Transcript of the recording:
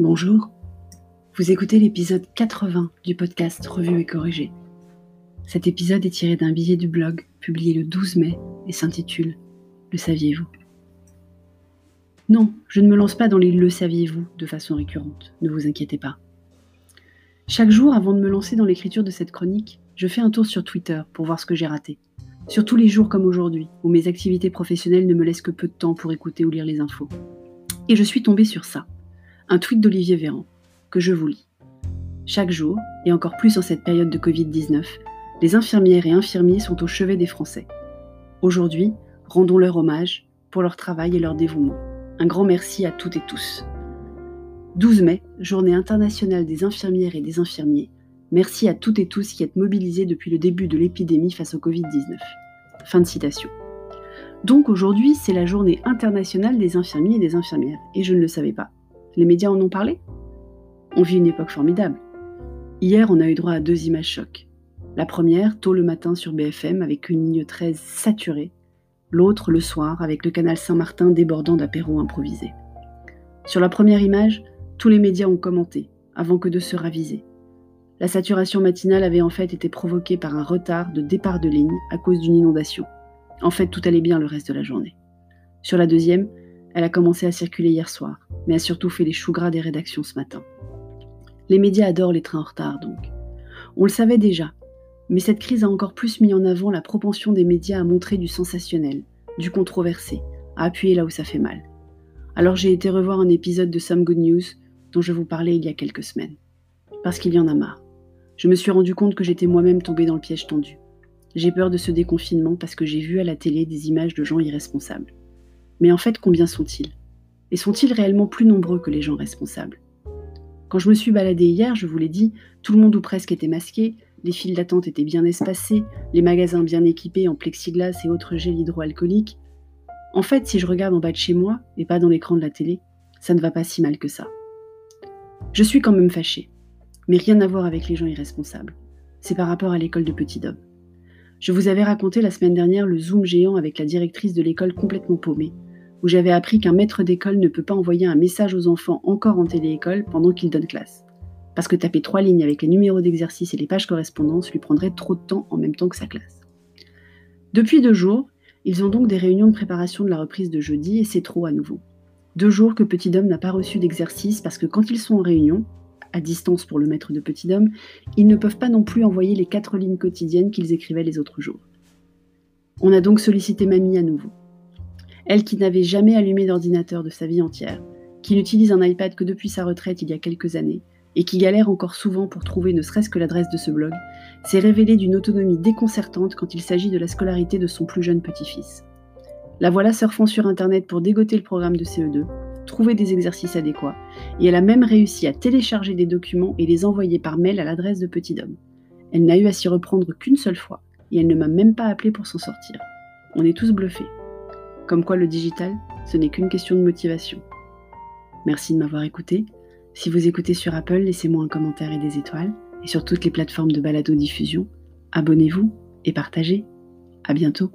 Bonjour, vous écoutez l'épisode 80 du podcast Revue et corrigé. Cet épisode est tiré d'un billet du blog publié le 12 mai et s'intitule Le saviez-vous? Non, je ne me lance pas dans les Le saviez-vous de façon récurrente, ne vous inquiétez pas. Chaque jour, avant de me lancer dans l'écriture de cette chronique, je fais un tour sur Twitter pour voir ce que j'ai raté. Surtout les jours comme aujourd'hui, où mes activités professionnelles ne me laissent que peu de temps pour écouter ou lire les infos. Et je suis tombée sur ça, un tweet d'Olivier Véran, que je vous lis. Chaque jour, et encore plus en cette période de Covid-19, les infirmières et infirmiers sont au chevet des Français. Aujourd'hui, rendons leur hommage pour leur travail et leur dévouement. Un grand merci à toutes et tous. 12 mai, journée internationale des infirmières et des infirmiers. Merci à toutes et tous qui êtes mobilisés depuis le début de l'épidémie face au Covid-19. Fin de citation. Donc aujourd'hui, c'est la journée internationale des infirmiers et des infirmières, et je ne le savais pas. Les médias en ont parlé On vit une époque formidable. Hier, on a eu droit à deux images chocs. La première, tôt le matin sur BFM, avec une ligne 13 saturée. L'autre, le soir, avec le canal Saint-Martin débordant d'apéros improvisés. Sur la première image, tous les médias ont commenté, avant que de se raviser. La saturation matinale avait en fait été provoquée par un retard de départ de ligne à cause d'une inondation. En fait, tout allait bien le reste de la journée. Sur la deuxième, elle a commencé à circuler hier soir, mais a surtout fait les choux gras des rédactions ce matin. Les médias adorent les trains en retard, donc. On le savait déjà, mais cette crise a encore plus mis en avant la propension des médias à montrer du sensationnel, du controversé, à appuyer là où ça fait mal. Alors j'ai été revoir un épisode de Some Good News dont je vous parlais il y a quelques semaines. Parce qu'il y en a marre. Je me suis rendu compte que j'étais moi-même tombée dans le piège tendu. J'ai peur de ce déconfinement parce que j'ai vu à la télé des images de gens irresponsables. Mais en fait, combien sont-ils? Et sont-ils réellement plus nombreux que les gens responsables? Quand je me suis baladée hier, je vous l'ai dit, tout le monde ou presque était masqué, les files d'attente étaient bien espacées, les magasins bien équipés en plexiglas et autres gels hydroalcooliques. En fait, si je regarde en bas de chez moi, et pas dans l'écran de la télé, ça ne va pas si mal que ça. Je suis quand même fâchée, mais rien à voir avec les gens irresponsables. C'est par rapport à l'école de Petit Dôme. Je vous avais raconté la semaine dernière le zoom géant avec la directrice de l'école complètement paumée, où j'avais appris qu'un maître d'école ne peut pas envoyer un message aux enfants encore en téléécole pendant qu'ils donnent classe. Parce que taper trois lignes avec les numéros d'exercice et les pages correspondances lui prendrait trop de temps en même temps que sa classe. Depuis deux jours, ils ont donc des réunions de préparation de la reprise de jeudi et c'est trop à nouveau. Deux jours que Petit Dôme n'a pas reçu d'exercice parce que quand ils sont en réunion, à distance pour le maître de Petit Dôme, ils ne peuvent pas non plus envoyer les quatre lignes quotidiennes qu'ils écrivaient les autres jours. On a donc sollicité Mamie à nouveau. Elle qui n'avait jamais allumé d'ordinateur de sa vie entière, qui n'utilise un iPad que depuis sa retraite il y a quelques années, et qui galère encore souvent pour trouver ne serait-ce que l'adresse de ce blog, s'est révélée d'une autonomie déconcertante quand il s'agit de la scolarité de son plus jeune petit-fils. La voilà surfant sur Internet pour dégoter le programme de CE2, trouver des exercices adéquats, et elle a même réussi à télécharger des documents et les envoyer par mail à l'adresse de Petit Dom. Elle n'a eu à s'y reprendre qu'une seule fois, et elle ne m'a même pas appelé pour s'en sortir. On est tous bluffés. Comme quoi le digital, ce n'est qu'une question de motivation. Merci de m'avoir écouté. Si vous écoutez sur Apple, laissez-moi un commentaire et des étoiles. Et sur toutes les plateformes de balado-diffusion, abonnez-vous et partagez. À bientôt.